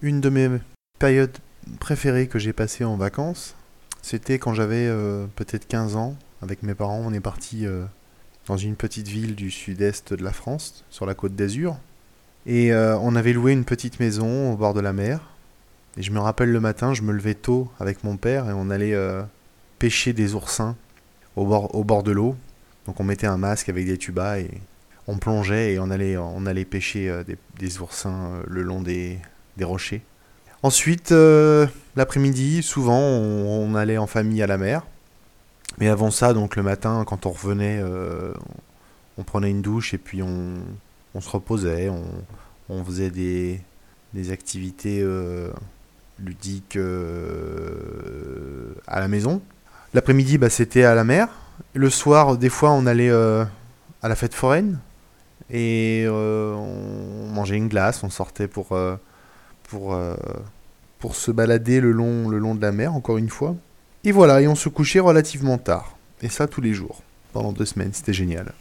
Une de mes périodes préférées que j'ai passées en vacances, c'était quand j'avais euh, peut-être 15 ans. Avec mes parents, on est parti euh, dans une petite ville du sud-est de la France, sur la côte d'Azur. Et euh, on avait loué une petite maison au bord de la mer. Et je me rappelle le matin, je me levais tôt avec mon père et on allait pêcher des oursins au bord, au bord de l'eau. Donc on mettait un masque avec des tubas et on plongeait et on allait, on allait pêcher des, des oursins le long des, des rochers. Ensuite, euh, l'après-midi, souvent, on, allait en famille à la mer. Mais avant ça, donc le matin, quand on revenait, euh, on prenait une douche et puis on, se reposait, on, faisait des, des activités euh, ludiques à la maison. L'après-midi, bah, c'était à la mer. Le soir, des fois, on allait à la fête foraine et on mangeait une glace, on sortait pour pour, euh, pour se balader le long, le long de la mer, encore une fois. Et voilà, et on se couchait relativement tard. Et ça tous les jours, pendant deux semaines, c'était génial.